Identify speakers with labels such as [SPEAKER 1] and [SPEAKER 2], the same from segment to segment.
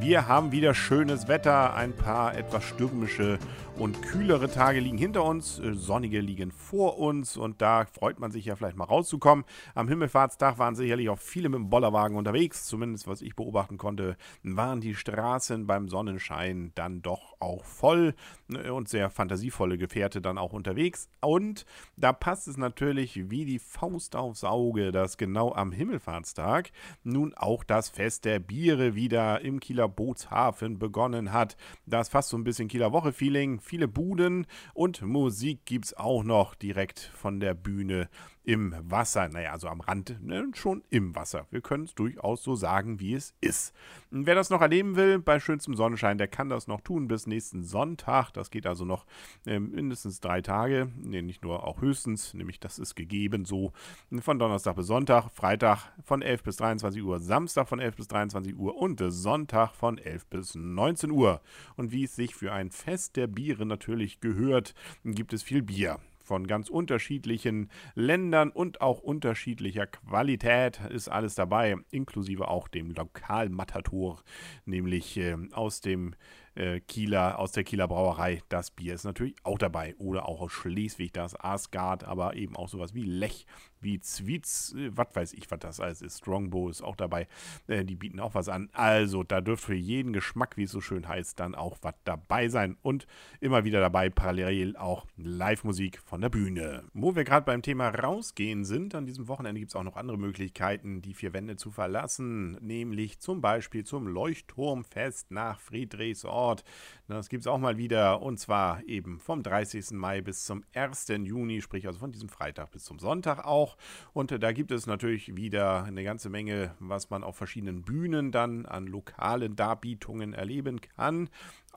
[SPEAKER 1] Wir haben wieder schönes Wetter, ein paar etwas stürmische und kühlere Tage liegen hinter uns, äh, sonnige liegen vor uns und da freut man sich ja vielleicht mal rauszukommen. Am Himmelfahrtstag waren sicherlich auch viele mit dem Bollerwagen unterwegs, zumindest was ich beobachten konnte, waren die Straßen beim Sonnenschein dann doch auch voll ne, und sehr fantasievolle Gefährte dann auch unterwegs. Und da passt es natürlich wie die Faust aufs Auge, dass genau am Himmelfahrtstag nun auch das Fest der Biere wieder im Kieler Bootshafen begonnen hat. Das fast so ein bisschen Kieler Woche-Feeling viele Buden und Musik gibt es auch noch direkt von der Bühne im Wasser. Naja, also am Rand, ne, schon im Wasser. Wir können es durchaus so sagen, wie es ist. Und wer das noch erleben will, bei schönstem Sonnenschein, der kann das noch tun bis nächsten Sonntag. Das geht also noch äh, mindestens drei Tage. Ne, nicht nur, auch höchstens, nämlich das ist gegeben so von Donnerstag bis Sonntag, Freitag von 11 bis 23 Uhr, Samstag von 11 bis 23 Uhr und Sonntag von 11 bis 19 Uhr. Und wie es sich für ein Fest der Biere natürlich gehört, gibt es viel Bier von ganz unterschiedlichen Ländern und auch unterschiedlicher Qualität ist alles dabei, inklusive auch dem Lokalmatator, nämlich äh, aus dem äh, Kieler, aus der Kieler Brauerei. Das Bier ist natürlich auch dabei. Oder auch aus Schleswig das Asgard, aber eben auch sowas wie Lech, wie Zwietz, äh, was weiß ich, was das alles ist. Strongbow ist auch dabei. Äh, die bieten auch was an. Also, da dürfte für jeden Geschmack, wie es so schön heißt, dann auch was dabei sein. Und immer wieder dabei parallel auch Live-Musik von der Bühne. Wo wir gerade beim Thema rausgehen sind, an diesem Wochenende gibt es auch noch andere Möglichkeiten, die vier Wände zu verlassen. Nämlich zum Beispiel zum Leuchtturmfest nach Friedrichsort. Ort. Das gibt es auch mal wieder und zwar eben vom 30. Mai bis zum 1. Juni, sprich also von diesem Freitag bis zum Sonntag auch. Und da gibt es natürlich wieder eine ganze Menge, was man auf verschiedenen Bühnen dann an lokalen Darbietungen erleben kann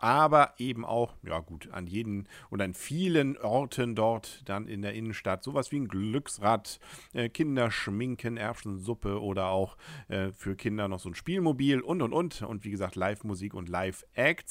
[SPEAKER 1] aber eben auch, ja gut, an jeden und an vielen Orten dort dann in der Innenstadt sowas wie ein Glücksrad, äh, Kinderschminken, Erbsensuppe oder auch äh, für Kinder noch so ein Spielmobil und und und und wie gesagt Live-Musik und Live-Acts.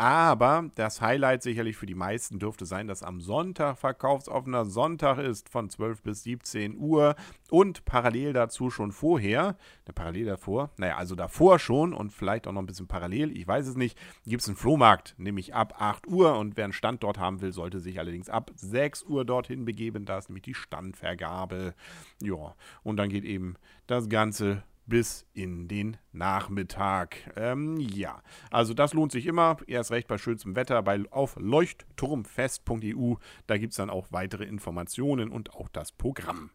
[SPEAKER 1] Aber das Highlight sicherlich für die meisten dürfte sein, dass am Sonntag verkaufsoffener Sonntag ist von 12 bis 17 Uhr und parallel dazu schon vorher, ne, parallel davor, naja, also davor schon und vielleicht auch noch ein bisschen parallel, ich weiß es nicht, gibt es einen Flohmarkt, nämlich ab 8 Uhr und wer einen Stand dort haben will, sollte sich allerdings ab 6 Uhr dorthin begeben, da ist nämlich die Standvergabe. Ja, und dann geht eben das Ganze bis in den Nachmittag. Ähm, ja, also das lohnt sich immer. Erst recht bei schönstem Wetter bei, auf leuchtturmfest.eu. Da gibt es dann auch weitere Informationen und auch das Programm.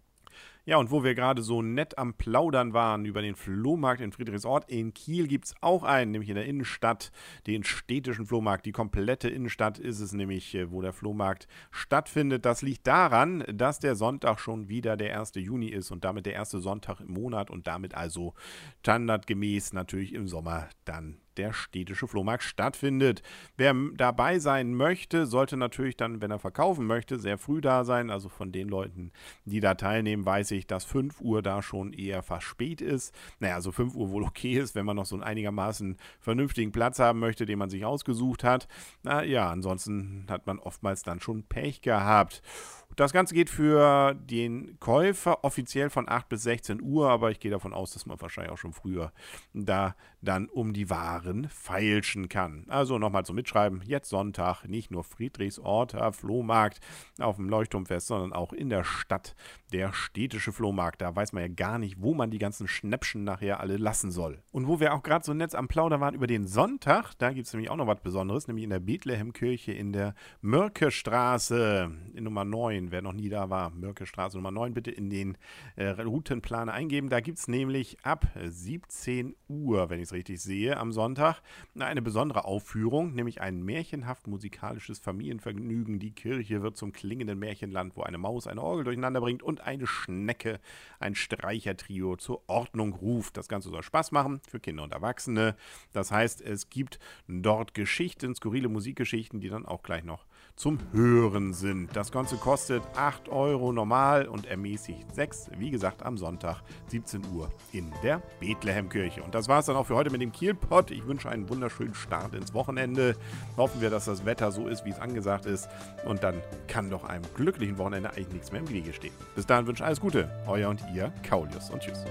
[SPEAKER 1] Ja, und wo wir gerade so nett am Plaudern waren über den Flohmarkt in Friedrichsort, in Kiel gibt es auch einen, nämlich in der Innenstadt, den städtischen Flohmarkt. Die komplette Innenstadt ist es nämlich, äh, wo der Flohmarkt stattfindet. Das liegt daran, dass der Sonntag schon wieder der 1. Juni ist und damit der erste Sonntag im Monat und damit also standardgemäß natürlich im Sommer dann der städtische Flohmarkt stattfindet. Wer dabei sein möchte, sollte natürlich dann, wenn er verkaufen möchte, sehr früh da sein. Also von den Leuten, die da teilnehmen, weiß ich, dass 5 Uhr da schon eher fast spät ist. Naja, also 5 Uhr wohl okay ist, wenn man noch so einen einigermaßen vernünftigen Platz haben möchte, den man sich ausgesucht hat. Na ja, ansonsten hat man oftmals dann schon Pech gehabt. Das Ganze geht für den Käufer offiziell von 8 bis 16 Uhr, aber ich gehe davon aus, dass man wahrscheinlich auch schon früher da dann um die Waren feilschen kann. Also nochmal zum Mitschreiben, jetzt Sonntag, nicht nur Friedrichsorter Flohmarkt auf dem Leuchtturmfest, sondern auch in der Stadt der städtische Flohmarkt. Da weiß man ja gar nicht, wo man die ganzen Schnäppchen nachher alle lassen soll. Und wo wir auch gerade so nett am Plauder waren über den Sonntag, da gibt es nämlich auch noch was Besonderes, nämlich in der Bethlehemkirche in der Mörkestraße in Nummer 9 wer noch nie da war, Mörke Straße Nummer 9, bitte in den äh, Routenplan eingeben. Da gibt es nämlich ab 17 Uhr, wenn ich es richtig sehe, am Sonntag Sonntag eine besondere Aufführung, nämlich ein märchenhaft musikalisches Familienvergnügen. Die Kirche wird zum klingenden Märchenland, wo eine Maus eine Orgel durcheinander bringt und eine Schnecke ein Streichertrio zur Ordnung ruft. Das Ganze soll Spaß machen für Kinder und Erwachsene. Das heißt, es gibt dort Geschichten, skurrile Musikgeschichten, die dann auch gleich noch zum Hören sind. Das Ganze kostet 8 Euro normal und ermäßigt 6, wie gesagt, am Sonntag 17 Uhr in der Bethlehemkirche. Und das war es dann auch für heute mit dem Kielpot. Ich wünsche einen wunderschönen Start ins Wochenende. Hoffen wir, dass das Wetter so ist, wie es angesagt ist. Und dann kann doch einem glücklichen Wochenende eigentlich nichts mehr im Wege stehen. Bis dahin wünsche ich alles Gute. Euer und ihr, Kaulius und tschüss.